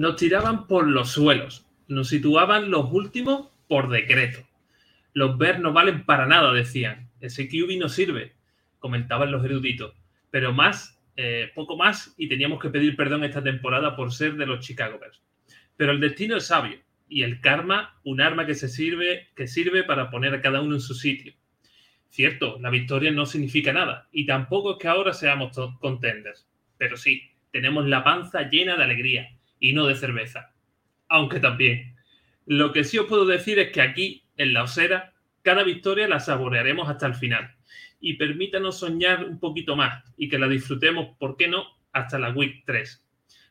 Nos tiraban por los suelos, nos situaban los últimos por decreto. Los Bears no valen para nada, decían. Ese QB no sirve, comentaban los eruditos. Pero más, eh, poco más, y teníamos que pedir perdón esta temporada por ser de los Chicago Bears. Pero el destino es sabio y el karma, un arma que se sirve, que sirve para poner a cada uno en su sitio. Cierto, la victoria no significa nada y tampoco es que ahora seamos contenders, pero sí, tenemos la panza llena de alegría y no de cerveza. Aunque también. Lo que sí os puedo decir es que aquí, en la osera, cada victoria la saborearemos hasta el final. Y permítanos soñar un poquito más y que la disfrutemos, ¿por qué no?, hasta la Week 3.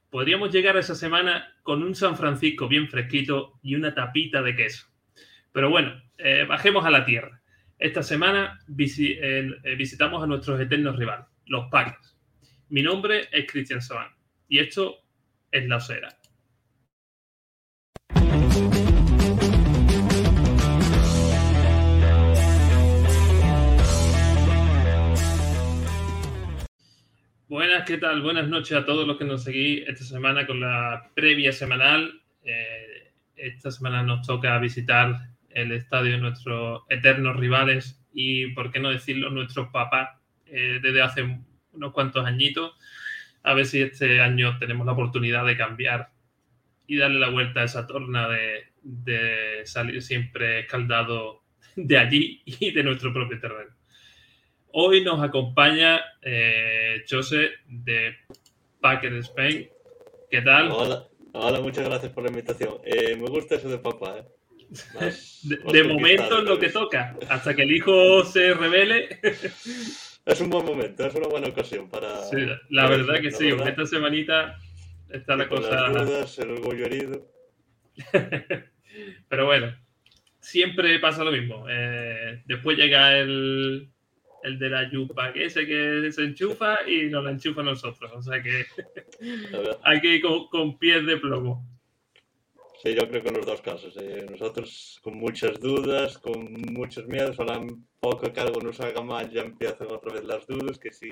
Podríamos llegar a esa semana con un San Francisco bien fresquito y una tapita de queso. Pero bueno, eh, bajemos a la tierra. Esta semana eh, eh, visitamos a nuestros eternos rivales, los Packers. Mi nombre es Cristian Saban y esto es La Osera. Buenas, ¿qué tal? Buenas noches a todos los que nos seguís esta semana con la previa semanal. Eh, esta semana nos toca visitar el estadio de nuestros eternos rivales y, por qué no decirlo, nuestros papás eh, desde hace unos cuantos añitos. A ver si este año tenemos la oportunidad de cambiar y darle la vuelta a esa torna de, de salir siempre escaldado de allí y de nuestro propio terreno. Hoy nos acompaña eh, Jose de Packer Spain. ¿Qué tal? Hola, hola, muchas gracias por la invitación. Eh, me gusta eso de papá. ¿eh? Más- De, de momento es lo que toca. Hasta que el hijo se revele. Es un buen momento, es una buena ocasión para. Sí, la para verdad que sí. verdad, Esta semanita está la con las cosa. dudas, el orgullo herido. Pero bueno, siempre pasa lo mismo. Eh, después llega el, el de la yupa, que ese que se enchufa y nos la enchufa a nosotros. O sea que hay que ir con, con pies de plomo. Sí, yo creo que en los dos casos. eh, Nosotros con muchas dudas, con muchos miedos, a la poco que algo nos haga mal, ya empiezan otra vez las dudas, que si,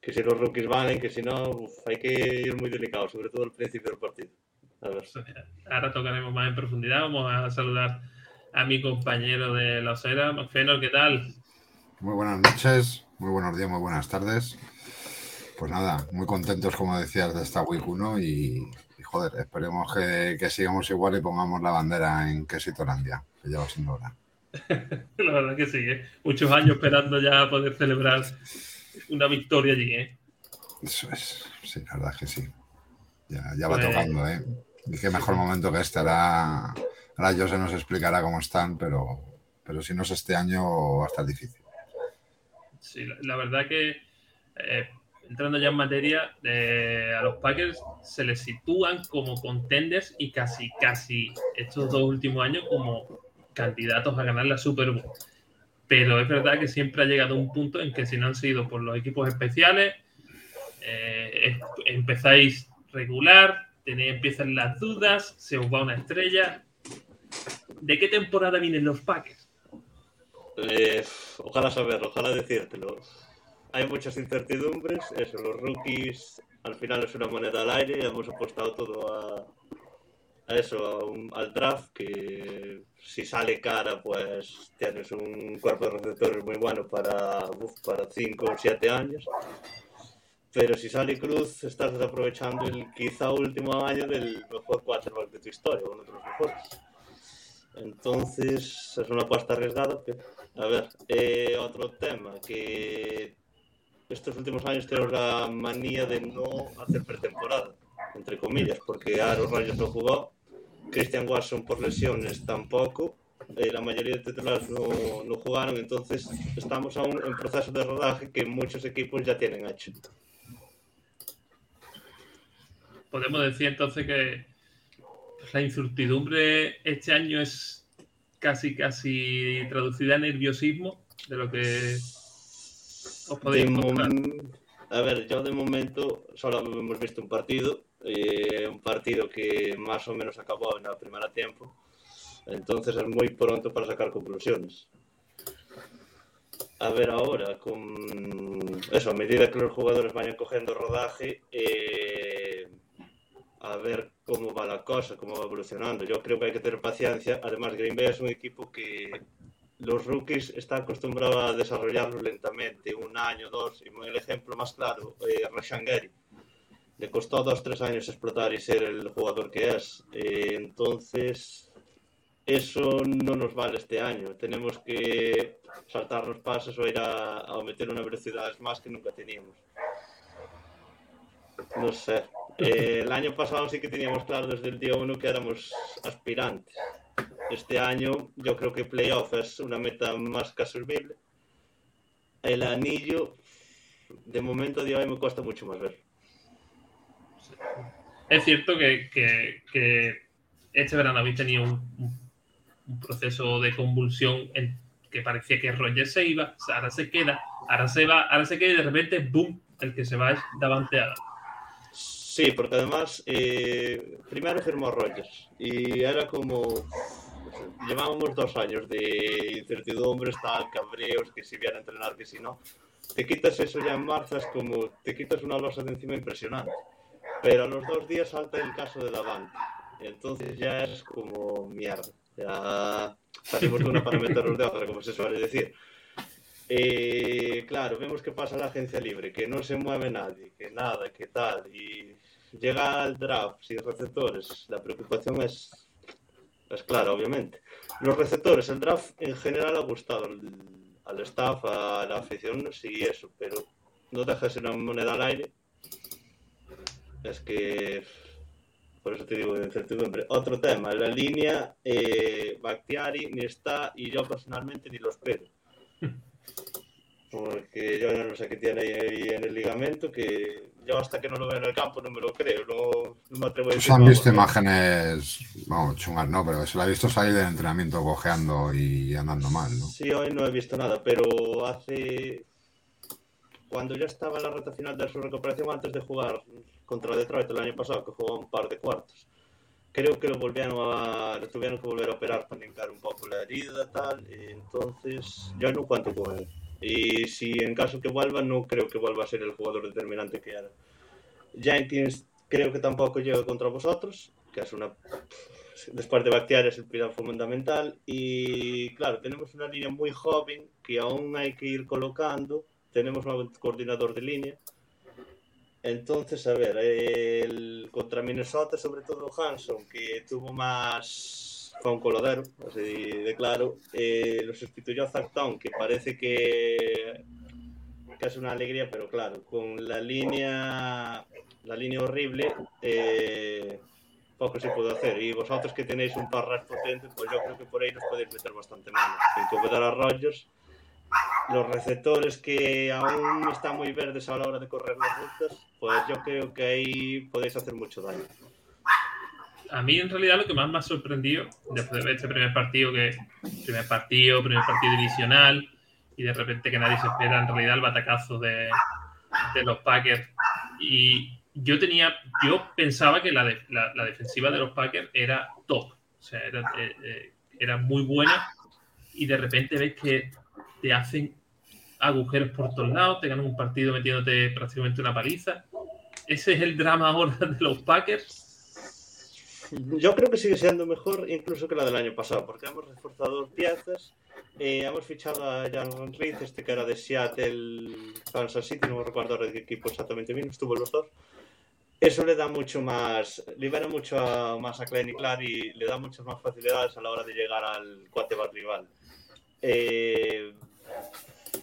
que si los rookies valen, que si no, uf, hay que ir muy delicado, sobre todo al principio del partido. A ver. Ahora tocaremos más en profundidad. Vamos a saludar a mi compañero de la osera, Macfenor, ¿qué tal? Muy buenas noches, muy buenos días, muy buenas tardes. Pues nada, muy contentos, como decías, de esta Week 1 y, y, joder, esperemos que, que sigamos igual y pongamos la bandera en Quesitolandia, que ya va siendo hora. La verdad que sí, ¿eh? muchos años esperando ya poder celebrar una victoria allí. ¿eh? Eso es, sí, la verdad que sí. Ya, ya va Pues- tocando, ¿eh? Y qué mejor momento que este. Ahora, ahora Jose nos explicará cómo están, pero, pero si no es este año va a estar difícil. Sí, la, la verdad que eh, entrando ya en materia, eh, a los Packers se les sitúan como contenders y casi, casi estos dos últimos años como candidatos a ganar la Super Bowl. Pero es verdad que siempre ha llegado un punto en que si no han sido por los equipos especiales, eh, em- empezáis regular, tenéis, empiezan las dudas, se os va una estrella. ¿De qué temporada vienen los Packers? Eh, ojalá saberlo, ojalá decírtelo. Hay muchas incertidumbres, eso, los rookies al final es una moneda al aire hemos apostado todo a, eso, a al draft, que si sale cara, pues tienes un cuerpo de receptores muy bueno para, uf, para 5 o 7 años. Pero si sale cruz, estás desaprovechando el quizá último año del mejor quarterback de tu historia, uno de los mejores. Entonces, es una apuesta arriesgada. a ver, eh, otro tema que estos últimos años tenemos la manía de no hacer pretemporada, entre comillas, porque Aaron Rodgers no jugó, Christian Watson por lesiones tampoco, eh, la mayoría de titulares no, no jugaron, entonces estamos aún en proceso de rodaje que muchos equipos ya tienen hecho. Podemos decir entonces que la incertidumbre este año es casi, casi traducida a nerviosismo de lo que A ver, yo de momento solo hemos visto un partido, eh, un partido que más o menos acabó en la primera tiempo, entonces es muy pronto para sacar conclusiones. A ver ahora, con eso, a medida que los jugadores vayan cogiendo rodaje, eh, a ver cómo va la cosa, cómo va evolucionando. Yo creo que hay que tener paciencia. Además, Green Bay es un equipo que los rookies están acostumbrados a desarrollarlos lentamente, un año, dos. Y el ejemplo más claro, eh, Rashan Gary. Le costó dos, tres años explotar y ser el jugador que es. Eh, entonces, eso no nos vale este año. Tenemos que saltar los pasos o ir a, a meter una velocidad más que nunca teníamos. No sé. Eh, el año pasado sí que teníamos claro desde el día uno que éramos aspirantes. Este año yo creo que playoff es una meta más que asumible. El anillo, de momento a día de hoy me cuesta mucho más ver. Es cierto que, este verano habéis tenido un- un proceso de convulsión en que parecía que Roger se iba, ahora se queda, ahora se va, ahora se queda y de repente, ¡boom! El que se va es Davante Adams. Sí, porque además eh, primero firmó Rogers y era como llevábamos dos años de incertidumbre, tal, cabreos, que si viene a entrenar, que si no. Te quitas eso ya en marzo, es como te quitas una losa de encima impresionante. Pero a los dos días salta el caso de Davante. Entonces ya es como mierda. Ya salimos de una para meternos de otra, como se suele decir. Eh, claro, vemos que pasa la agencia libre, que no se mueve nadie, que nada, que tal. Y llega al draft sin receptores. La preocupación es, es clara, obviamente. Los receptores, el draft en general ha gustado al, al staff, a la afición, sí, eso, pero no dejas una moneda al aire. Es que por eso te digo de incertidumbre. Otro tema, la línea eh, Bakhtiari ni está y yo personalmente ni lo espero. Porque yo no sé qué tiene ahí en el ligamento, que yo hasta que no lo veo en el campo no me lo creo, no, no me atrevo a decir. Se han vamos, visto ¿no? imágenes, vamos, chungas no, pero se la ha visto salir del entrenamiento cojeando y andando mal, ¿no? Sí, hoy no he visto nada, pero hace. Cuando ya estaba en la recta final de su recuperación antes de jugar contra Detroit el año pasado, que jugó un par de cuartos, creo que lo volvieron a. lo tuvieron que volver a operar para limpiar un poco la herida, tal. y entonces, yo no cuento con él. Y si en caso que vuelva, no creo que vuelva a ser el jugador determinante que era. Jenkins creo que tampoco llega contra vosotros, que es una después de Bakhtiari es el pilar fundamental y claro, tenemos una línea muy joven que aún hay que ir colocando, tenemos un coordinador de línea. Entonces, a ver, el, contra Minnesota, sobre todo Hanson, que tuvo más, fue un coladero, así de claro, eh, lo sustituyó a Zactón, que parece que, que es una alegría, pero claro, con la línea, la línea horrible, eh, poco se puede hacer. Y vosotros que tenéis un parras potente, pues yo creo que por ahí nos podéis meter bastante mano. Incomodar a Rogers, los receptores que aún están muy verdes a la hora de correr las rutas, pues yo creo que ahí podéis hacer mucho daño. A mí, en realidad, lo que más me ha sorprendido después de ver este primer partido, que primer partido, primer partido divisional, y de repente que nadie se espera, en realidad, el batacazo de, de los Packers. Y yo tenía, yo pensaba que la, la defensiva de los Packers era top, o sea, era, eh, eh, era muy buena, y de repente ves que te hacen agujeros por todos lados, te ganan un partido metiéndote prácticamente una paliza. Ese es el drama ahora de los Packers. Yo creo que sigue siendo mejor incluso que la del año pasado, porque hemos reforzado piezas, eh, hemos fichado a Jan Reed, este que era de Seattle, Kansas City, no recuerdo ahora qué equipo exactamente vino, estuvo los dos. Eso le da mucho más, libera mucho a- más a Klein y Clark y le da muchas más facilidades a la hora de llegar al quarterback rival. Eh,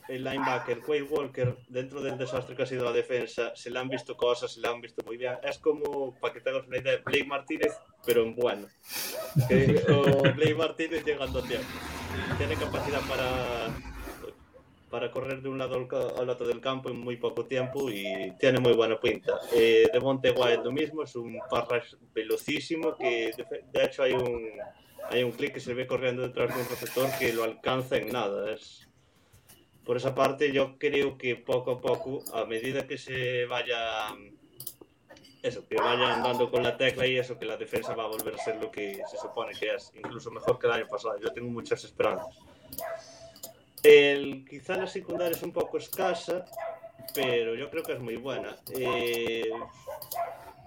el linebacker Quay Walker, dentro del desastre que ha sido la defensa, se le han visto cosas, se le han visto muy bien. Es como, para que tengas una idea, Blake Martínez, pero en bueno. Que, o Blake Martínez llegando a tiempo. Tiene capacidad para, para correr de un lado al, otro del campo en muy poco tiempo y tiene muy buena pinta. Eh, Devonte White lo mismo, es un parras velocísimo que de, de hecho hay un, hay un clic que se ve corriendo detrás de un receptor que lo alcanza en nada. Es, por esa parte yo creo que poco a poco, a medida que se vaya eso, que vayan dando con la tecla y eso, que la defensa va a volver a ser lo que se supone que es, incluso mejor que el año pasado. Yo tengo muchas esperanzas. El, quizá la secundaria es un poco escasa, pero yo creo que es muy buena. Eh,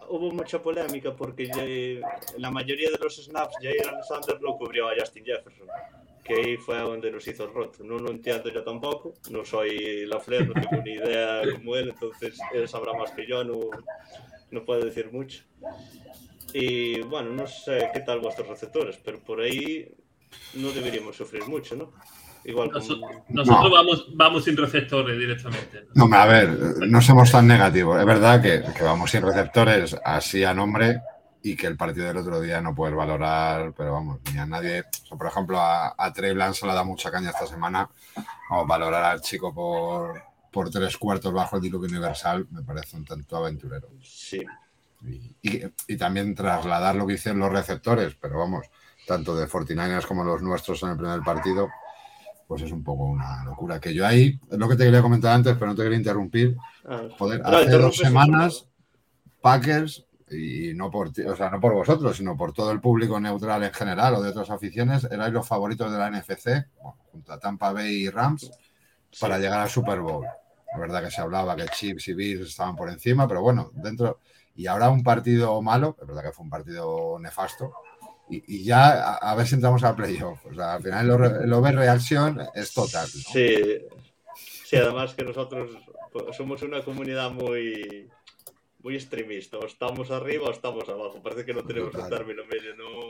hubo mucha polémica porque ya- la mayoría de los snaps Jair Alexander lo cubrió a Justin Jefferson, que ahí fue donde los hizo roto. No lo entiendo yo tampoco, no soy la Flair, no tengo ni idea como él, entonces él sabrá más que yo, no, no puedo decir mucho. Y bueno, no sé qué tal vuestros receptores, pero por ahí no deberíamos sufrir mucho, ¿no? Igual como... nosotros No. vamos, vamos sin receptores directamente. No, a ver, no somos tan negativos. Es verdad que, que vamos sin receptores así a nombre y que el partido del otro día no puedes valorar, pero vamos, ni a nadie. o sea, por ejemplo, a, a Trey Lance le da mucha caña esta semana. Vamos, valorar al chico por, por tres cuartos bajo el diluvio universal me parece un tanto aventurero. Sí, Y, y- y también trasladar lo que hicieron los receptores, pero vamos, tanto de 49ers como los nuestros en el primer partido, pues es un poco una locura. Que yo ahí, es lo que te quería comentar antes, pero no te quería interrumpir. Ah, Joder, hace dos semanas, Packers, y no por ti, o sea, no por vosotros, sino por todo el público neutral en general o de otras aficiones, erais los favoritos de la NFC, bueno, junto a Tampa Bay y Rams, para llegar al Super Bowl. La verdad que se hablaba que Chiefs y Bills estaban por encima, pero bueno, dentro. Y ahora un partido malo, es verdad que fue un partido nefasto, y, y ya a, a ver si entramos a playoff. O sea, al final el, el overreaction es total. ¿no? Sí, sí, además que nosotros pues, somos una comunidad muy, muy extremista. O estamos arriba o estamos abajo. Parece que no tenemos un Total. término medio. No,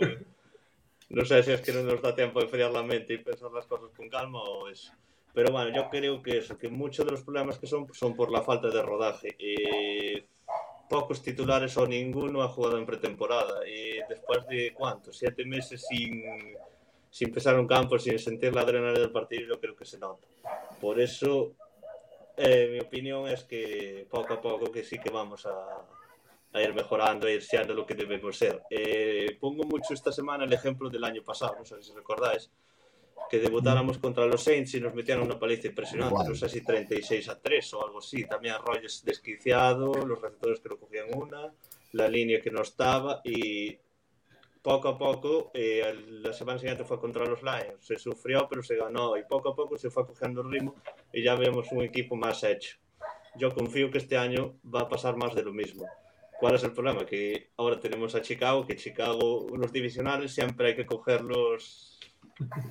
no sé si es que no nos da tiempo de enfriar la mente y pensar las cosas con calma o eso. Pero bueno, yo creo que eso, que muchos de los problemas que son son por la falta de rodaje. Eh, pocos titulares o ninguno ha jugado en pretemporada. Y después de cuánto, siete meses sin, sin pisar un campo, sin sentir la adrenalina del partido, yo creo que se nota. Por eso, eh, mi opinión es que poco a poco que sí que vamos a, a ir mejorando, a ir siendo lo que debemos ser. Eh, pongo mucho esta semana el ejemplo del año pasado, no sé si recordáis, que debutáramos contra los Saints y nos metieron una paliza impresionante, Igual. no sé si 36 a 3 o algo así. También Rogers desquiciado, los receptores que no cogían una, la línea que no estaba y poco a poco, eh, la semana siguiente fue contra los Lions, se sufrió pero se ganó y poco a poco se fue cogiendo el ritmo y ya vemos un equipo más hecho. Yo confío que este año va a pasar más de lo mismo. ¿Cuál es el problema? Que ahora tenemos a Chicago, que Chicago, los divisionales siempre hay que cogerlos,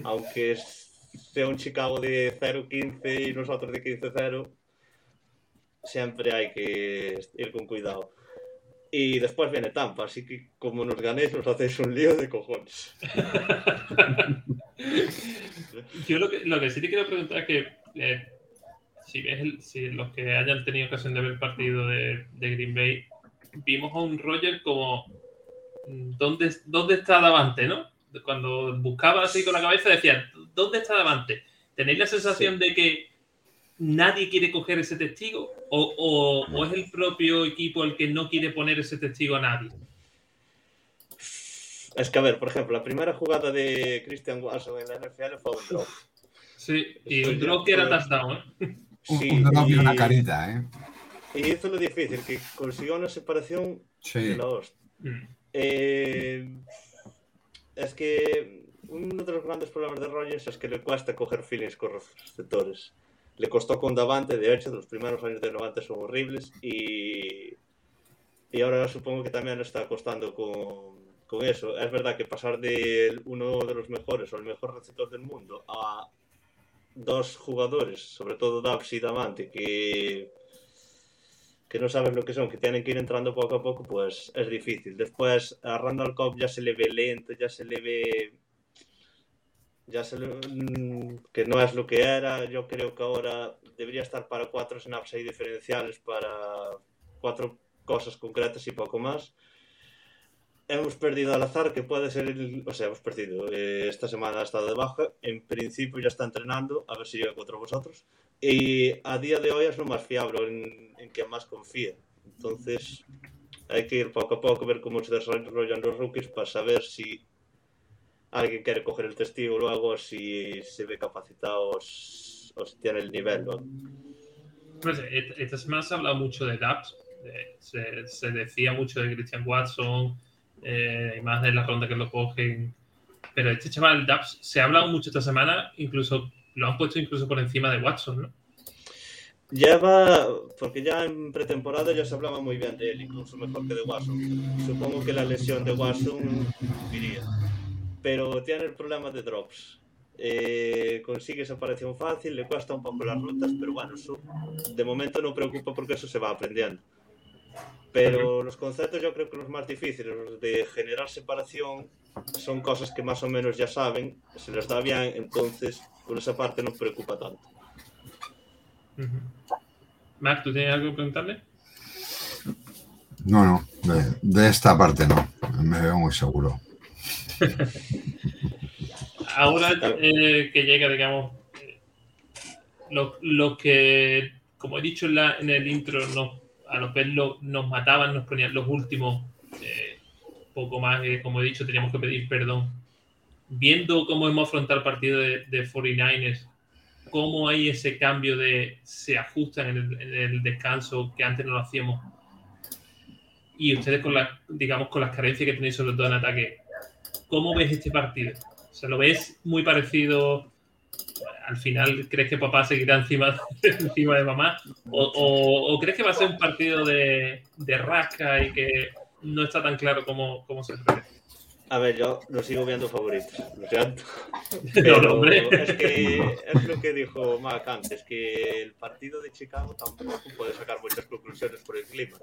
aunque sea un Chicago de 0-15 y nosotros de 15-0, siempre hay que ir con cuidado. Y después viene Tampa, así que como nos ganéis nos hacéis un lío de cojones. Yo lo que, lo que sí te quiero preguntar es que eh, si ves el- si los que hayan tenido ocasión de ver el partido de, de Green Bay, vimos a un Roger como mm, ¿dónde, ¿dónde está Davante? ¿no? Cuando buscaba así con la cabeza decía, ¿dónde está Davante? ¿Tenéis la sensación de que nadie quiere coger ese testigo? ¿O, o- o es el propio equipo el que no quiere poner ese testigo a nadie? Es que, a ver, por ejemplo, la primera jugada de Christian Watson en la NFL fue un drop. Sí, y de drop que era touchdown, ¿eh? Un, Sí, un drop y una carita, ¿eh? Y hizo lo difícil, que consiguió una separación Sí. de la. Mm. Eh, es que uno de los grandes problemas de Rogers es que le cuesta coger feelings con los receptores. Le costó con Davante, de hecho, los primeros años de Davante son horribles y, y ahora supongo que también le está costando con, con eso. Es verdad que pasar de uno de los mejores o el mejor receptor del mundo a dos jugadores, sobre todo Dubs y Davante, que que no saben lo que son, que tienen que ir entrando poco a poco, pues es difícil. Después a Randall Cobb ya se le ve lento, ya se le ve ya se le- mm, que no es lo que era. Yo creo que ahora debería estar para cuatro snaps ahí diferenciales para cuatro cosas concretas y poco más. Hemos perdido al azar, que puede ser el... O sea, hemos perdido. eh, esta semana ha estado de baja. En principio ya está entrenando, a ver si llega contra vosotros. Y a día de hoy es lo más fiable, en, en quien más confía. Entonces, hay que ir poco a poco, ver cómo se desarrollan los rookies para saber si alguien quiere coger el testigo luego, si se ve capacitado o si tiene el nivel. esta semana se ha hablado mucho de eh, se, se decía mucho de Christian Watson, eh, y más de la ronda que lo cogen. Pero este chaval, Dubs, se ha hablado mucho esta semana, incluso lo han puesto incluso por encima de Watson, ¿no? Lleva, porque ya en pretemporada ya se hablaba muy bien de él, incluso mejor que de Watson. Supongo que la lesión de Watson iría. Pero tiene el problema de drops. Eh, consigue esa aparición fácil, le cuesta un poco las rutas, pero bueno, eso de momento no preocupa porque eso se va aprendiendo. Pero los conceptos yo creo que los más difíciles, los de generar separación, son cosas que más o menos ya saben, se les da bien, entonces por esa parte no preocupa tanto. Ujú. Marc, ¿tú tienes algo que preguntarle? No, no, de, de esta parte no. Me veo muy seguro. Ahora eh, que llega, digamos, lo, que, como he dicho en, el intro, nos, a los verlo nos mataban, nos ponían los últimos, eh, poco más, eh, como he dicho, teníamos que pedir perdón. Viendo cómo hemos afrontado el partido de, de 49ers, cómo hay ese cambio de se ajustan en el, en el descanso que antes no lo hacíamos. Y ustedes con las, digamos, con las carencias que tenéis sobre todo en ataque, ¿cómo ves este partido? O sea, ¿lo ves muy parecido? Al final, ¿crees que papá seguirá encima, encima de mamá? ¿O, o- o crees que va a ser un partido de, de rasca y que no está tan claro cómo, cómo se prevé? A ver, yo lo sigo viendo favoritos, lo siento. No, Pero hombre. es que es lo que dijo Mac antes, que el partido de Chicago tampoco puede sacar muchas conclusiones por el clima.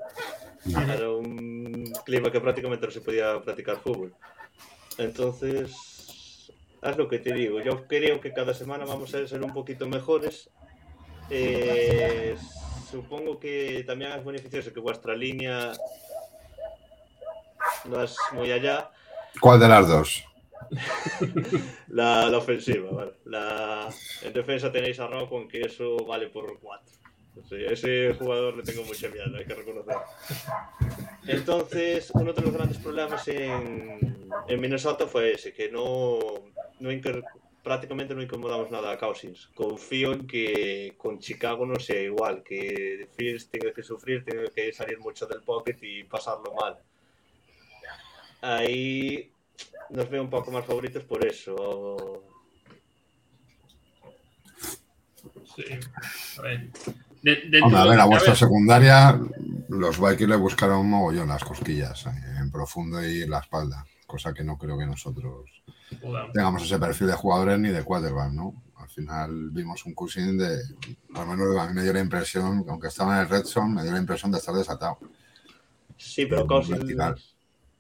Era un clima que prácticamente no se podía practicar fútbol. Entonces, es lo que te digo. Yo creo que cada semana vamos a ser un poquito mejores. Eh, supongo que también es beneficioso que vuestra línea no es muy allá. ¿Cuál de las dos? La, la ofensiva, vale. La, en defensa tenéis a Rocco, que eso vale por 4. ese jugador le tengo mucha miedo, hay que reconocer. Entonces, uno de los grandes problemas en, en Minnesota fue ese, que no, no prácticamente no incomodamos nada a Cousins. Confío en que con Chicago no sea igual, que Fields tenga que sufrir, tenga que salir mucho del pocket y pasarlo mal. Ahí nos veo un poco más favoritos por eso. Sí. A ver. De- Hombre, a ver, a vuestra secundaria, los Vikings le buscaron un mogollón las cosquillas eh, en profundo y en la espalda, cosa que no creo que nosotros Joder. tengamos ese perfil de jugadores ni de quarterback, ¿no? Al final vimos un Cousin de, al menos a mí me dio la impresión, aunque estaba en el Red Zone, me dio la impresión de estar desatado. Sí, pero Pero Cousins.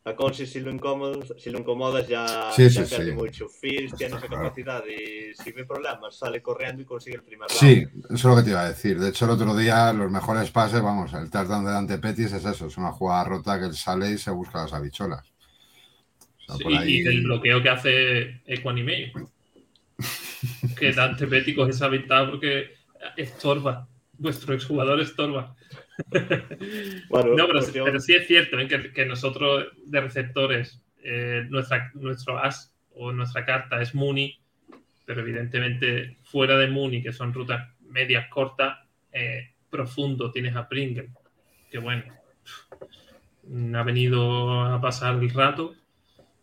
A Cousins si lo incomodas, si lo incomodas ya, Sí, ya sí, pierde sí. mucho. Fields tiene esa Claro. capacidad y si ve problemas sale corriendo y consigue el primer round. Sí, eso es lo que te iba a decir. De hecho, el otro día los mejores pases, vamos, el touchdown de Dante Pettis es eso, es una jugada rota que él sale y se busca las habicholas. O sea, Sí, por ahí- Y del bloqueo que hace Equanimate. que Dante Petty coge esa ventaja porque estorba. Vuestro exjugador estorba. Bueno, No, pero, cuestión- pero sí es cierto ¿eh? que, que nosotros de receptores, eh, nuestra, nuestro as o nuestra carta es Mooney, pero evidentemente fuera de Mooney, que son rutas medias cortas, eh, profundo, tienes a Pringle, que bueno, ha venido a pasar el rato.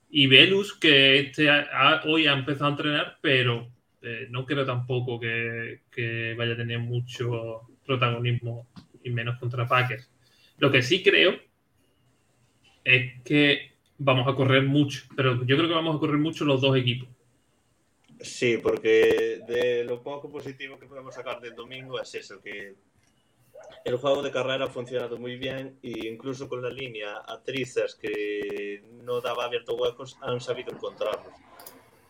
Y Velus, que este ha- ha- hoy ha empezado a entrenar, pero eh, no creo tampoco que, vaya a tener mucho protagonismo y menos contra Packers. Lo que sí creo es que vamos a correr mucho, pero yo creo que vamos a correr mucho los dos equipos. Sí, porque de lo poco positivo que podemos sacar del domingo es eso, que el juego de carrera ha funcionado muy bien e incluso con la línea a Trizas que no daba abierto huecos han sabido encontrarlos.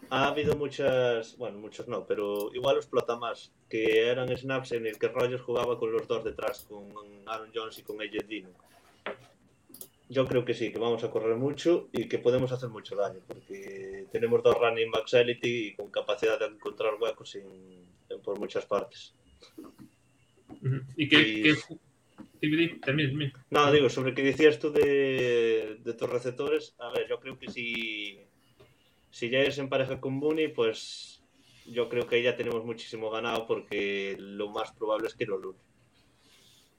Ha habido muchas, bueno, muchos no, pero igual lo explota más, que eran snaps en el que Rogers jugaba con los dos detrás, con Aaron Jones y con AJ Dillon. Yo creo que sí, que vamos a correr mucho y que podemos hacer mucho daño, porque tenemos dos running backs elite y con capacidad de encontrar huecos en- en- por muchas partes. ¿Y qué? Y- qué termina. No, digo, sobre que decías tú de, de tus receptores, a ver, yo creo que si, si ya eres en pareja con Mooney, pues yo creo que ahí ya tenemos muchísimo ganado porque lo más probable es que lo lune.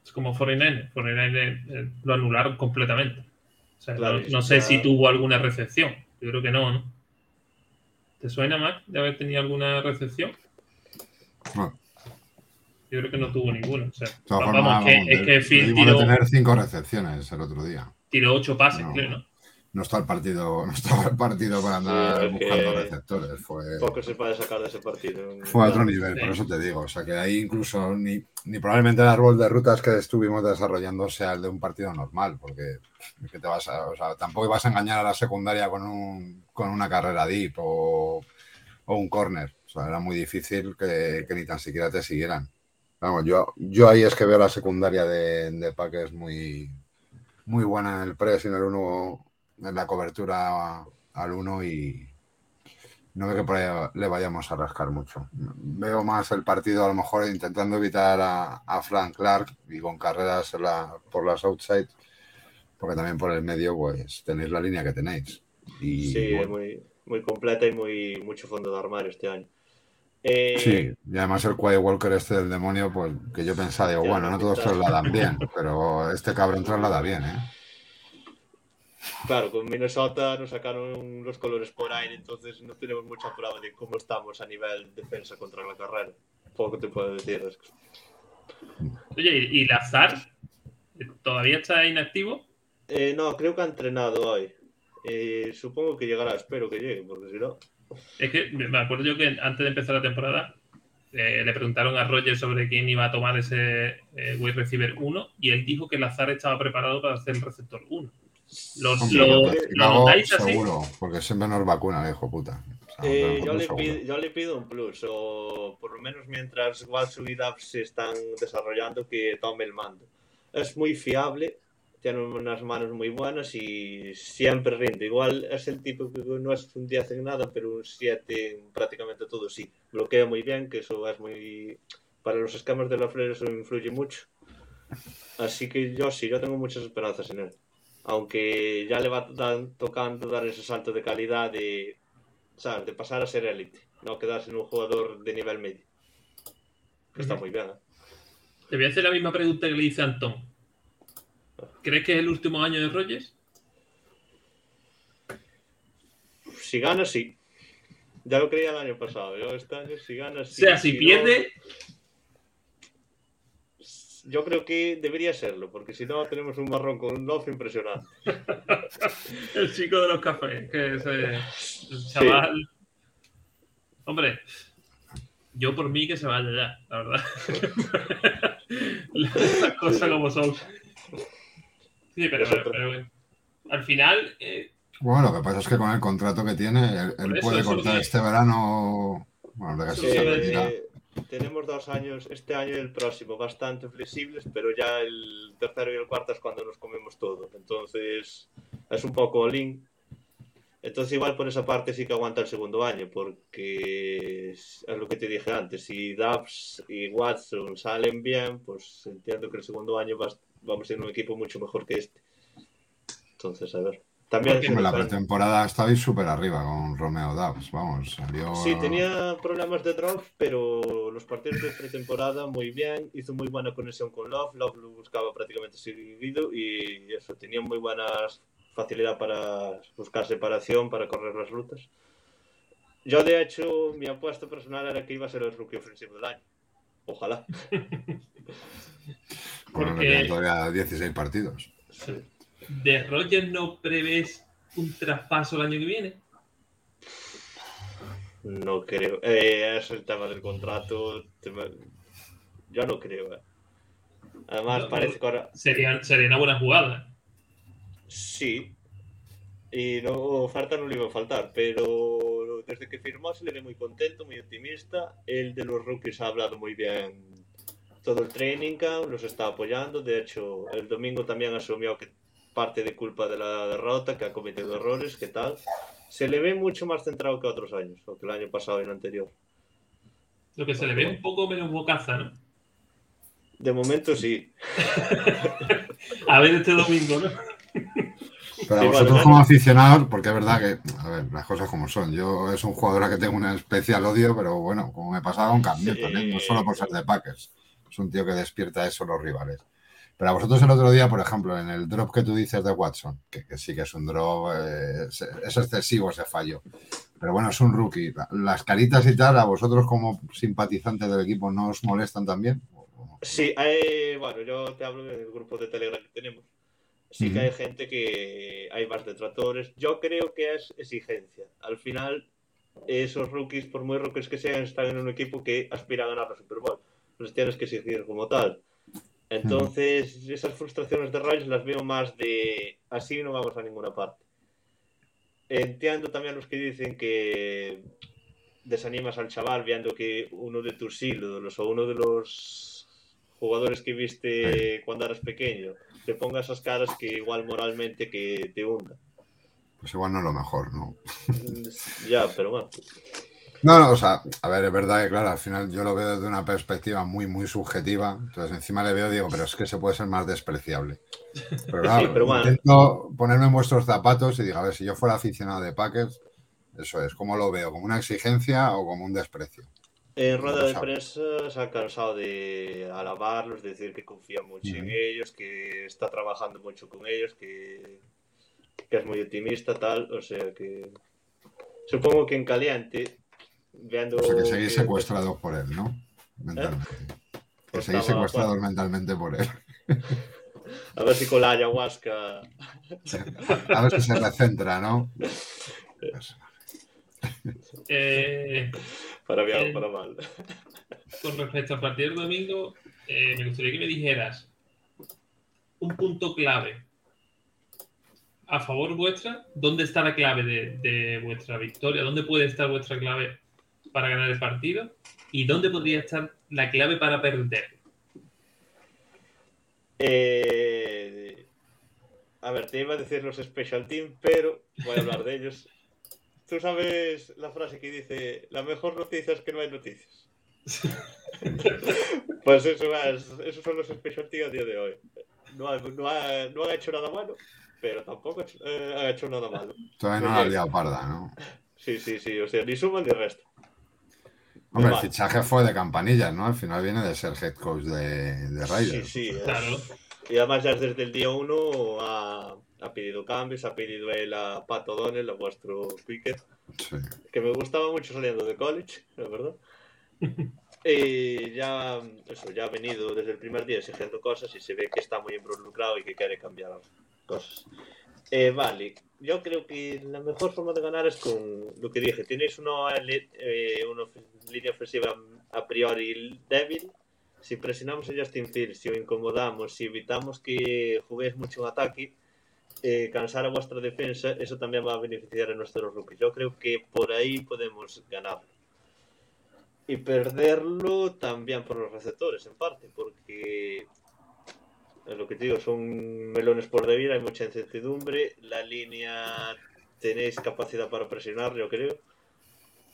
Es como 49. 49 eh, lo anularon completamente. O sea, Claro, no, no sé si tuvo alguna recepción. Yo creo que no, ¿no? ¿Te suena, Mac, de haber tenido alguna recepción? No. Yo creo que no tuvo ninguna. O sea, vamos, formas, que, vamos, es que Phil tiró, tener cinco recepciones el otro día. tiró ocho pases, No. creo, ¿no? No está el partido, no estaba el partido para andar Sí, buscando receptores. Fue, Poco se puede sacar de ese partido. fue a otro nivel, Sí. por eso te digo. O sea que ahí incluso ni, ni probablemente el árbol de rutas que estuvimos desarrollando sea el de un partido normal, porque es que te vas a, o sea, tampoco vas a engañar a la secundaria con, un, con una carrera deep o, o un corner. O sea, era muy difícil que, que ni tan siquiera te siguieran. Vamos, yo, yo ahí es que veo la secundaria de, de Packers muy, muy buena en el press y en el uno, en la cobertura al uno y no veo que por ahí le vayamos a rascar mucho. Veo más el partido a lo mejor intentando evitar a, a Frank Clark y con carreras en la- por las outside, porque también por el medio pues tenéis la línea que tenéis. Y, Sí, es bueno, muy, muy completa y muy mucho fondo de armario este año. Eh, Sí, y además el Quiet Walker este del demonio, pues que yo pensaba, digo, Ya, bueno, no todos trasladan bien, pero este cabrón traslada bien, ¿eh? Claro, con Minnesota nos sacaron los colores por aire, entonces no tenemos mucha prueba de cómo estamos a nivel defensa contra la carrera. Poco te puedo decir. Oye, ¿y y Lazar? ¿Todavía está inactivo? Eh, no, creo que ha entrenado hoy. Eh, supongo que llegará, espero que llegue, porque si no. Es que me acuerdo yo que antes de empezar la temporada eh, le preguntaron a Roger sobre quién iba a tomar ese eh, wide receiver 1 y él dijo que Lazar estaba preparado para hacer el receptor 1. ¿Lo, Hombre, lo- lo Chicago, notáis así? seguro, porque siempre nos vacuna, el hijo puta. O sea, Eh, yo, le pido, yo le pido un plus, o por lo menos mientras Watson y Dubs se están desarrollando, que tome el mando. Es muy fiable, tiene unas manos muy buenas y siempre rinde. Igual es el tipo que no es un 10 en nada, pero un 7 en prácticamente todo sí. Bloquea muy bien, que eso es muy... Para los esquemas de la flor eso influye mucho. Así que yo sí, yo tengo muchas esperanzas en él. Aunque ya le va dan- tocando dar ese salto de calidad de, ¿sabes? de pasar a ser élite, no quedarse en un jugador de nivel medio. Que está muy bien. ¿eh? Te voy a hacer la misma pregunta que le hice a Antón. ¿Crees que es el último año de Rogers? Si gana, sí. Ya lo creía el año pasado. Yo este año, si gana, O sí. sea, si pierde, yo creo que debería serlo, porque si no, tenemos un marrón con un Love impresionante. el chico de los cafés, que es eh, el chaval. Hombre, yo por mí que se vaya ya, la verdad. Las cosas como son. Sí, pero, pero, pero, al final, eh, Bueno, lo que pasa es que con el contrato que tiene, él, puede cortar este verano. Bueno, de que Eso se. Eh, tenemos dos años, este año y el próximo, bastante flexibles, pero ya el tercero y el cuarto es cuando nos comemos todo. Entonces, es un poco all-in. Entonces, igual por esa parte sí que aguanta el segundo año, porque es lo que te dije antes. Si Dubs y Watson salen bien, pues entiendo que el segundo año vas- vamos a ser un equipo mucho mejor que este. Entonces, a ver. También En la pretemporada estabais súper arriba con Romeo Dubs, vamos, salió. Sí, tenía problemas de drop, pero los partidos de pretemporada muy bien, hizo muy buena conexión con Love, Love lo buscaba prácticamente seguido y eso, tenía muy buena facilidad para buscar separación, para correr las rutas. Yo, de hecho, mi apuesta personal era que iba a ser el rookie ofensivo del año. Ojalá. Bueno, porque- quedan todavía 16 partidos. ¿De Rogers no prevés un traspaso el año que viene? No creo. Eh, es el tema del contrato. tema- Yo no creo. eh. Además, No, parece que ahora... Sería, sería una buena jugada. Sí. Y no, oferta no le iba a faltar, pero desde que firmó se le ve muy contento, muy optimista. El de los rookies ha hablado muy bien todo el training camp, los está apoyando. De hecho, el domingo también asumió que parte de culpa de la derrota, que ha cometido errores, que tal. Se le ve mucho más centrado que otros años, o que el año pasado y el anterior. Lo que se le ve un poco menos bocaza, ¿no? De momento sí. A ver este domingo, ¿no? Pero a Sí, vosotros vale, como aficionados, porque es verdad que, a ver, las cosas como son. Yo es un jugador a que tengo un especial odio, pero bueno, como me pasaba con Cam Sí. ¿eh? no solo por ser de Packers. Es un tío que despierta eso los rivales. Pero a vosotros el otro día, por ejemplo, en el drop que tú dices de Watson, que, que sí que es un drop, eh, es, es excesivo ese fallo. Pero bueno, es un rookie. La- Las caritas y tal, a vosotros como simpatizantes del equipo, ¿no os molestan también? Sí, hay, bueno, yo te hablo del grupo de Telegram que tenemos. Sí que hay gente que hay más detractores. Yo creo que es exigencia. Al final, esos rookies, por muy rookies que sean, están en un equipo que aspira a ganar la Super Bowl. Los tienes que exigir como tal. Entonces, esas frustraciones de Ryan las veo más de así no vamos a ninguna parte. Entiendo también los que dicen que desanimas al chaval viendo que uno de tus ídolos o uno de los jugadores que viste cuando eras pequeño te ponga esas caras que igual moralmente que te hunda. Pues igual no es lo mejor, ¿no? ya, pero bueno. No, no, o sea, a ver, es verdad que, claro, al final yo lo veo desde una perspectiva muy, muy subjetiva. Entonces, encima le veo, digo, pero es que se puede ser más despreciable. Pero claro, Sí, pero bueno. intento ponerme en vuestros zapatos y digo, a ver, si yo fuera aficionado de Packers, eso es, ¿cómo lo veo? ¿Como una exigencia o como un desprecio? En rueda de prensa se ha cansado de alabarlos, de decir que confía mucho en ellos, que está trabajando mucho con ellos, que, que es muy optimista, tal. O sea que supongo que en caliente, viendo. O sea, que seguís secuestrados por él, ¿no? Mentalmente. Que Pues seguís secuestrados mentalmente por él. A ver si con la ayahuasca. A ver si se recentra, ¿no? Pues, Eh, Para bien Eh, o para mal. con respecto al partido del domingo, eh, me gustaría que me dijeras un punto clave a favor vuestra. ¿Dónde está la clave de, de vuestra victoria? ¿Dónde puede estar vuestra clave para ganar el partido? ¿Y dónde podría estar la clave para perder? Eh, a ver, te iba a decir los Special Team, pero voy a hablar de ellos. Tú sabes la frase que dice: La mejor noticia es que no hay noticias. pues eso es, esos son los Special Team a día de hoy. No, ha- no, ha- no han hecho nada bueno, pero tampoco eh, han hecho nada malo. todavía no la ha liado parda, ¿no? Sí, sí, sí, o sea, ni suman ni restan. Hombre, el Vale. fichaje fue de campanillas, ¿no? Al final viene de ser head coach de, de Sí, Raiders. sí. es- Claro. Y además ya desde el día uno ha, ha pedido cambios, ha pedido él a Pat O'Donnell, a vuestro Quicker, Sí. que me gustaba mucho saliendo de college, la verdad. Y ya, eso, ya ha venido desde el primer día exigiendo cosas y se ve que está muy involucrado y que quiere cambiar cosas. Eh, vale, yo creo que la mejor forma de ganar es con lo que dije. Tenéis una, eh, línea ofensiva a priori débil. Si presionamos a Justin Fields, si o incomodamos, si evitamos que juguéis mucho en ataque, eh, cansar a vuestra defensa, eso también va a beneficiar a nuestros rookies. Yo creo que por ahí podemos ganar. Y perderlo también por los receptores, en parte, porque lo que te digo, son melones por debil, hay mucha incertidumbre. La línea tenéis capacidad para presionar, yo creo.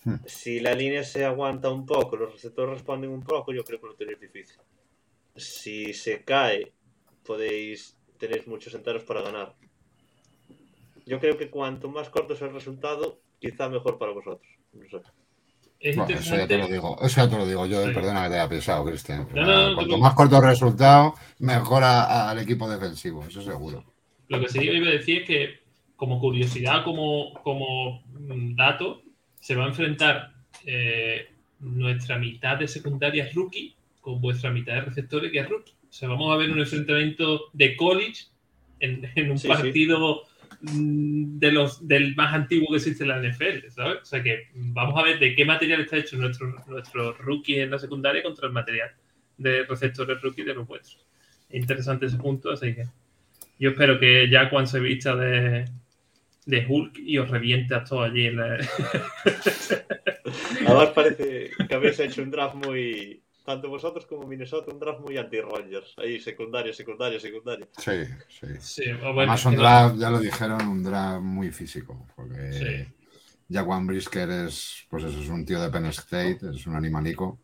Hmm. Si la línea se aguanta un poco, los receptores responden un poco, yo creo que lo tenéis difícil. Si se cae, podéis tenéis muchos enteros para ganar. Yo creo que cuanto más corto sea el resultado, quizá mejor para vosotros. No sé. Bueno, eso ya te lo digo, eso ya te lo digo yo, eh, Sí. perdona que te haya pensado, Cristian. No, no, no, Cuanto más corto el resultado, mejora al equipo defensivo, eso seguro. Lo que sí iba a decir es que, como curiosidad, como, como dato, se va a enfrentar eh, nuestra mitad de secundaria rookie con vuestra mitad de receptores que es rookie. O sea, vamos a ver un enfrentamiento de college en, en un Sí, partido de los del más antiguo que existe en la NFL, ¿sabes? O sea que vamos a ver de qué material está hecho nuestro, nuestro rookie en la secundaria contra el material de receptores rookie de los vuestros. Es interesante ese punto, así que yo espero que ya cuando se vista de, de Hulk y os reviente a todos allí. En la... Parece que habéis hecho un draft muy, tanto vosotros como Minnesota, un draft muy anti-Rogers. Ahí, secundario, secundario, secundario. Sí, sí. Sí, bueno, un draft, ya lo dijeron, un draft muy físico. Porque Sí. Jaquan Brisker es, pues eso, es un tío de Penn State, es un animalico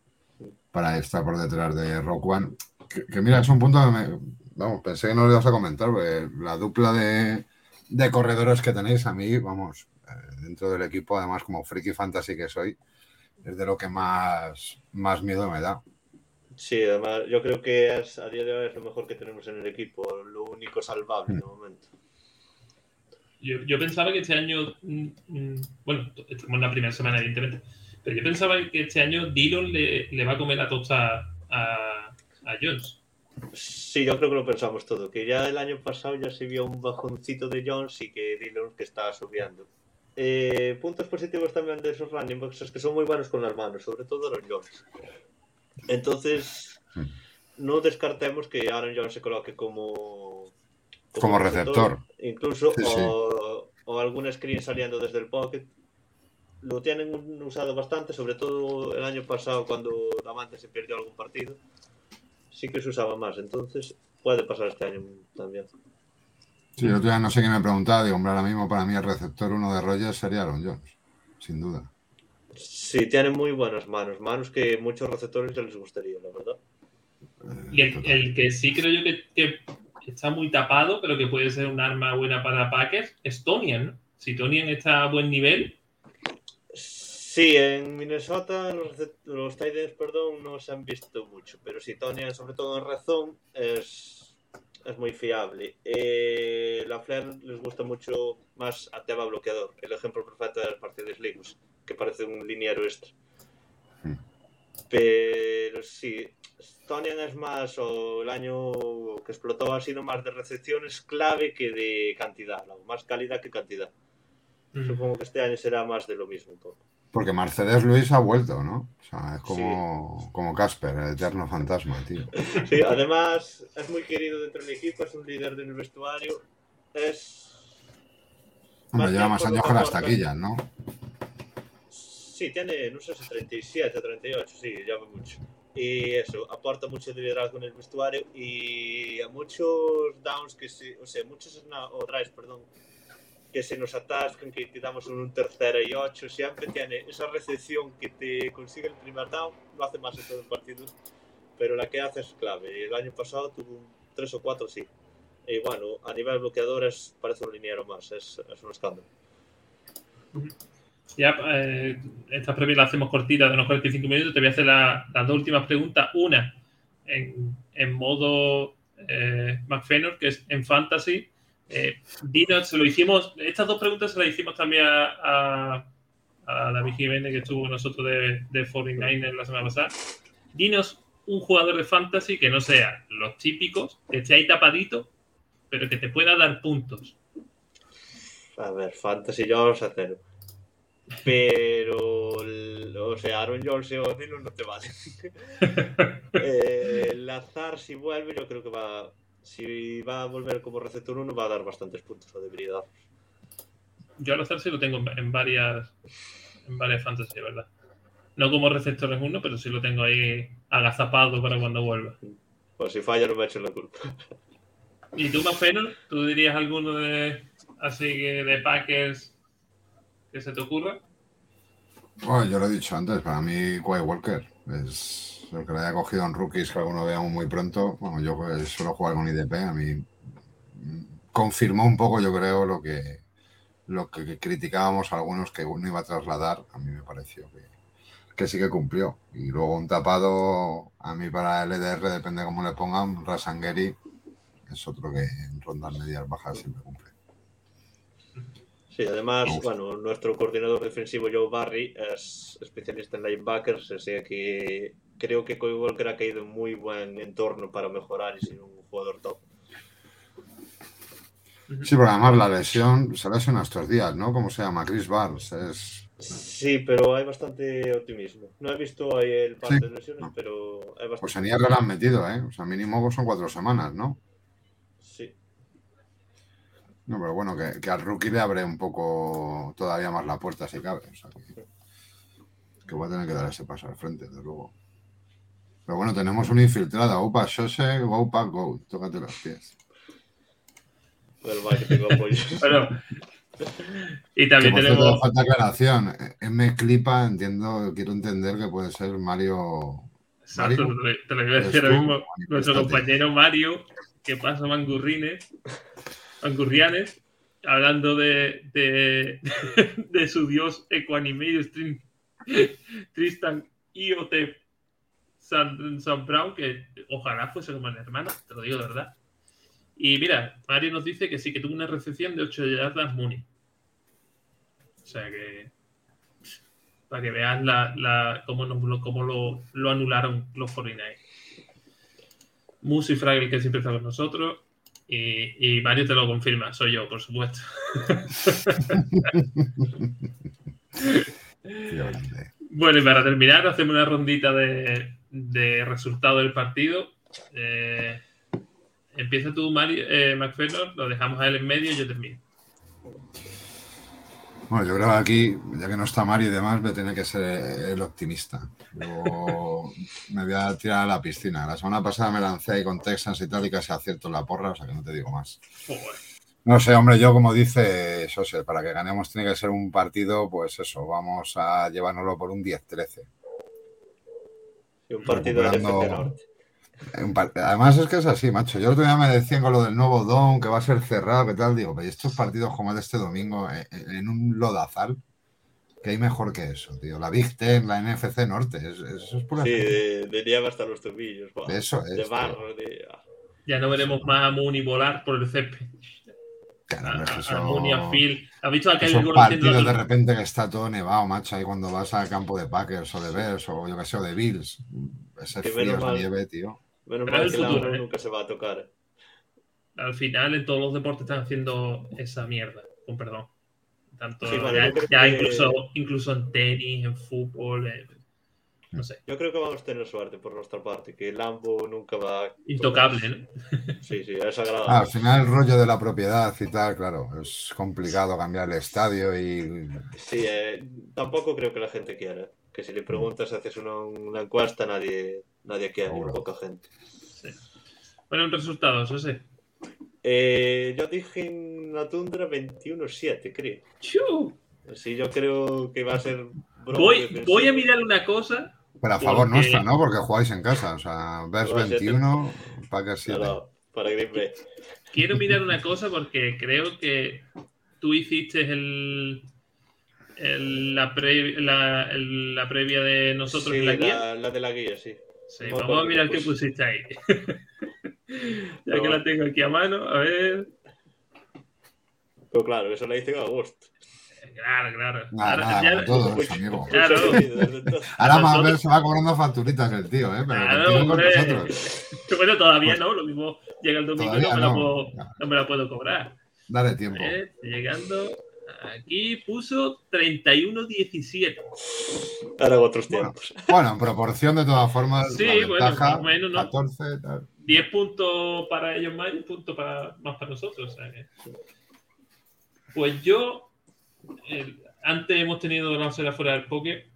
para estar por detrás de Rock One. Que, que mira, es un punto que me, vamos, pensé que no lo ibas a comentar, porque la dupla de, de corredores que tenéis a mí, vamos, eh, dentro del equipo, además como friki fantasy que soy, es de lo que más, más miedo me da. Sí, además yo creo que es, a día de hoy es lo mejor que tenemos en el equipo, lo único salvable de momento. Yo, yo pensaba que este año, mm, mm, bueno, estamos en la primera semana, evidentemente, pero yo pensaba que este año Dillon le, le va a comer la tosta a, a Jones. Sí, yo creo que lo pensamos todo, que ya el año pasado ya se vio un bajoncito de Jones y que Dillon que estaba subiendo. Eh, puntos positivos también de esos running backs es que son muy buenos con las manos, sobre todo los Jones. Entonces, Hmm. no descartemos que Aaron Jones se coloque como, Como receptor. Incluso, Sí, sí. O, algún screen saliendo desde el pocket. Lo tienen usado bastante, sobre todo el año pasado cuando Davante se perdió algún partido. Sí que se usaba más, entonces puede pasar este año también. Sí, el otro día no sé quién me preguntaba, digo, hombre, ahora mismo para mí el receptor uno de Rogers sería Aaron Jones, sin duda. Sí, tienen muy buenas manos, manos que muchos receptores ya les gustaría, la verdad. Eh, Y el, que sí creo yo que, que está muy tapado, pero que puede ser un arma buena para Packers, es Tonian. Si Tonian está a buen nivel, Sí, en Minnesota los, los tight ends, perdón, no se han visto mucho, pero si Tony, sobre todo en razón, es, es muy fiable. Eh, la Flair les gusta mucho más a tema bloqueador. El ejemplo perfecto del partido de Slims, que parece un liniero extra. Hmm. Pero sí, Tony es más, o el año que explotó ha sido más de recepciones clave que de cantidad, ¿no? más calidad que cantidad. mm, Supongo que este año será más de lo mismo un poco. Porque Mercedes Luis ha vuelto, ¿no? O sea, es como, como Casper, el eterno fantasma, tío. Sí, además es muy querido dentro del equipo, es un líder del vestuario. Es. Hombre, Más lleva más años que las taquillas, ¿no? Sí, tiene, no sé si 37 o 38, sí, va mucho. Y eso, aporta mucho de liderazgo en el vestuario y a muchos downs que se, o sea, muchos o drives, perdón, que se nos atascan, que quitamos en un tercero y ocho, siempre tiene esa recepción que te consigue el primer down, lo hace más en todo el partido, pero la que hace es clave. El año pasado tuvo un 3 o 4, sí. Y bueno, a nivel bloqueador es, parece un liniero más, es, es un escándalo. Ya, eh, esta previa la hacemos cortita de unos 45 minutos. Te voy a hacer la- las dos últimas preguntas. Una en, modo eh, McFenor, que es en Fantasy. Eh, dinos, se lo hicimos. Estas dos preguntas se las hicimos también a, a, a David que estuvo con nosotros de, de 49 la semana pasada. Dinos un jugador de Fantasy que no sea los típicos, que esté ahí tapadito, pero que te pueda dar puntos. A ver, Fantasy Jones a cero. Pero, o sea, Aaron Jones o Dillon no te vale. eh, Lazar, si vuelve, yo creo que va. Si va a volver como receptor 1, va a dar bastantes puntos, o debería dar. Yo al azar sí lo tengo en- varias en varias fantasy, ¿verdad? No como receptor en uno, pero sí lo tengo ahí agazapado para cuando vuelva. Pues si falla, no me echo la culpa. ¿Y tú, Mafeno? ¿Tú dirías alguno de así que de Packers que se te ocurra? Bueno, yo lo he dicho antes, para mí Quay Walker es el que le haya cogido en rookies que alguno veamos muy pronto. Bueno, yo pues, suelo jugar con IDP, a mí confirmó un poco, yo creo, lo que lo que criticábamos algunos que uno iba a trasladar, a mí me pareció que, que sí que cumplió. Y luego un tapado, a mí para el EDR, depende cómo le pongan, Rasangeri es otro que en rondas medias bajas siempre cumple. Sí, además, bueno, nuestro coordinador defensivo Joe Barry es especialista en linebackers, así que creo que Coy Walker ha caído en muy buen entorno para mejorar y ser un jugador top. Sí, pero además la lesión se lesiona estos días, ¿no? ¿Cómo se llama? Chris Barnes. Es, Sí, pero hay bastante optimismo. No he visto ahí el Sí. de lesiones, pero hay Pues bastante. en IR la han metido, ¿eh? O sea, mínimo son cuatro semanas, ¿no? Sí. No, pero bueno, que, que al rookie le abre un poco todavía más la puerta si cabe. O sea, que, que voy a tener que dar ese paso al frente, desde luego. Pero bueno, tenemos un infiltrado. Upa, Shose, go, pack, go. Tócate los pies. Que. Bueno, y Que, también cierto, tenemos. falta aclaración. Eh, M Clipa, entiendo, quiero entender que puede ser Mario. Exacto, Mario, te lo- iba a decir ¿eres ahora mismo. Nuestro compañero Mario, que pasa mangurrines, mangurrianes, hablando de, de, su dios Equanimate Trin- Tristan IoT San, San Brown, que ojalá fuese como el hermano, te lo digo de verdad. Y mira, Mario nos dice que sí, que tuvo una recepción de 8 yardas Mooney. O sea que. Para que veas la, la, cómo, cómo lo, lo anularon los 49. Musi Fraggle, que siempre está con nosotros. Y, y Mario te lo confirma, soy yo, por supuesto. Bueno, y para terminar, hacemos una rondita de, de resultado del partido. Eh, empieza tú, Mario, eh, McFarlane, lo dejamos a él en medio y yo termino. Bueno, yo creo que aquí, ya que no está Mario y demás, me tiene que ser el optimista. Yo me voy a tirar a la piscina. La semana pasada me lancé ahí con Texans y tal y casi acierto en la porra, o sea que no te digo más. No sé, hombre, yo como dice Sose, para que ganemos tiene que ser un partido, pues eso, vamos a llevárnoslo por un 10-13. Y un partido de Norte. Además es que es así, macho. Yo el otro día me decían con lo del nuevo Don, que va a ser cerrado, que tal. Digo, pero estos partidos como el de este domingo, eh, eh, en un lodazal, que hay mejor que eso, tío. La Big Ten, la NFC Norte, es- eso es pura... Sí, de, de nieve hasta los tobillos. buah. Eso es, De tío. barro, de... Ya no veremos más a Mooney volar por el césped. Claro, A, es a- eso- a Mooney, a Phil. ¿Has visto gol haciendo partidos de repente que está todo nevado, macho, ahí cuando vas al campo de Packers o de Bears o yo que sé, o de Bills. Ese frío, mal. nieve, tío. Menos Pero mal el que la futuro, ONU ¿eh? nunca se va a tocar. Al final, en todos los deportes están haciendo esa mierda, con perdón. Tanto Sí, vale, ya, ya que- incluso, incluso en tenis, en fútbol, en- no sé, Yo creo que vamos a tener suerte por nuestra parte, que Lambo nunca va a... intocable, ¿no? Sí, sí, es agradable. Ah, al final el rollo de la propiedad y tal, claro, es complicado cambiar el estadio y Sí, eh, tampoco creo que la gente quiera. Que si le preguntas, haces una, una encuesta, nadie, nadie quiere, Seguro. poca gente. Bueno, en resultados, no sé. Eh, yo dije en la tundra 21-7, creo. ¡Chu! Sí, yo creo que va a ser... Voy, voy a mirar una cosa. Pero a favor Porque- nuestra, ¿no? Porque jugáis en casa. O sea, ser 21, Packers 7. Claro, para Green Bay. Quiero mirar una cosa porque creo que tú hiciste el, el- la, pre- la, el- la previa de nosotros Sí, en la guía. la, la de la guía, sí. Sí, No vamos a mirar qué qué puse. pusiste ahí. ya que la tengo aquí a mano, a ver. Pero claro, eso la hice en agosto. Claro, claro. Nada, Ahora, nada, ya- como todos, Pues- amigo. Claro. Ahora más ver se va cobrando facturitas el tío, ¿eh? Pero Claro, nosotros. Bueno, todavía Pues- no, lo mismo llega el domingo y no Todavía me, la no. no me la puedo cobrar. Dale tiempo. Eh, llegando, aquí puso 31-17. Ahora en otros Bueno. tiempos. Bueno, en proporción de todas formas, Sí, la bueno, ventaja, más o menos, ¿no? 14, tal. 10 puntos para ellos más y un punto para, más para nosotros. Pues yo, eh, antes hemos tenido la osera fuera del poker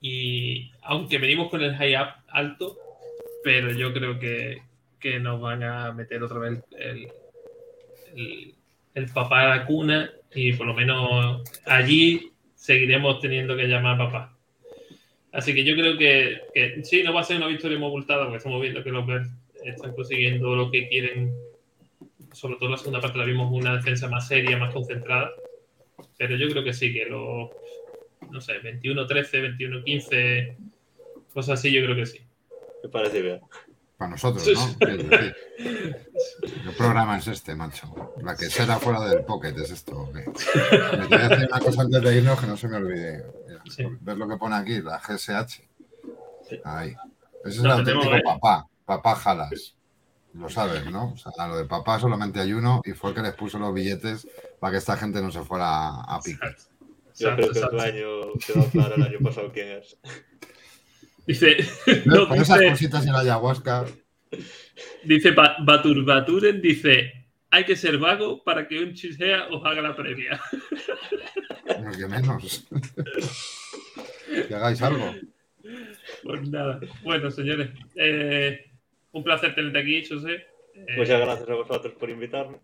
y aunque venimos con el high up alto, pero yo creo que, que nos van a meter otra vez el, el, el papá a la cuna y por lo menos allí seguiremos teniendo que llamar papá. Así que yo creo que, que sí, no va a ser una victoria muy abultada porque estamos viendo que los Bears están consiguiendo lo que quieren. Sobre todo en la segunda parte la vimos una defensa más seria, más concentrada. Pero yo creo que sí, que los, no sé, 21-13, 21-15, cosas así, yo creo que sí. Me parece bien. Para nosotros, ¿no? decir. ¿Qué programa es este, macho? La que será fuera del pocket es esto. Me quería decir una cosa antes de irnos que no se me olvide. Mira, Sí. ¿Ves lo que pone aquí? La GSH. Sí. Ahí. Ese es No, el auténtico ¿eh? papá. Papá Jalas. Lo sabes, ¿no? O sea, lo de papá solamente hay uno y fue el que les puso los billetes para que esta gente no se fuera a pique. Exacto. Yo creo que el quedó claro el año pasado quién es. Dice, no, Con esas dice, cositas y la ayahuasca. dice Ba- Batur Baturen, dice hay que ser vago para que un chisea os haga la previa. No que menos. que hagáis algo. Pues nada. Bueno, señores, eh, un placer tenerte aquí, José. Eh, Muchas gracias a vosotros por invitarme.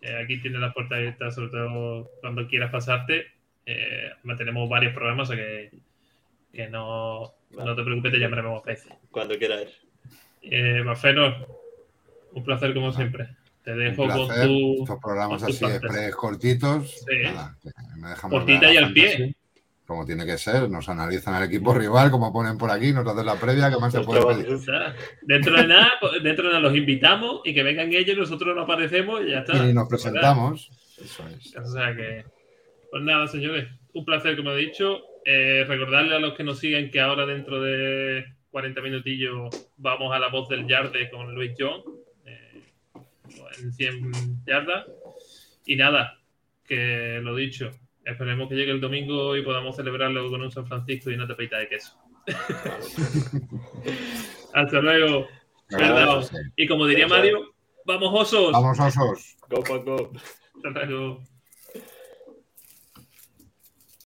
eh, aquí tienes la puerta abierta, sobre todo cuando quieras pasarte. Eh, tenemos varios programas, o sea que, que no, no te preocupes, te llamaremos veces. Cuando queráis. Eh, Mafenor, un placer como siempre. Te dejo con tu Estos programas así express cortitos. Sí. Nada, que me Cortita y al pie. Como tiene que ser. Nos analizan el equipo rival, como ponen por aquí, nos hacen la previa. ¿Qué más se Los puede pedir? O sea, dentro de nada, pues, dentro de nada los invitamos y que vengan ellos, nosotros nos aparecemos y ya está. Y nos presentamos. Eso es. O sea que, pues nada, señores, un placer, como he dicho. Eh, recordarle a los que nos siguen que ahora dentro de 40 minutillos vamos a la voz del Yarde con Luis John eh, en 100 yardas. Y nada, que lo dicho, esperemos que llegue el domingo y podamos celebrarlo con un San Francisco y una tapita de queso. Hasta luego. Gracias. Y como diría Mario, vamos osos. Vamos, osos. Go, Paco. Hasta luego.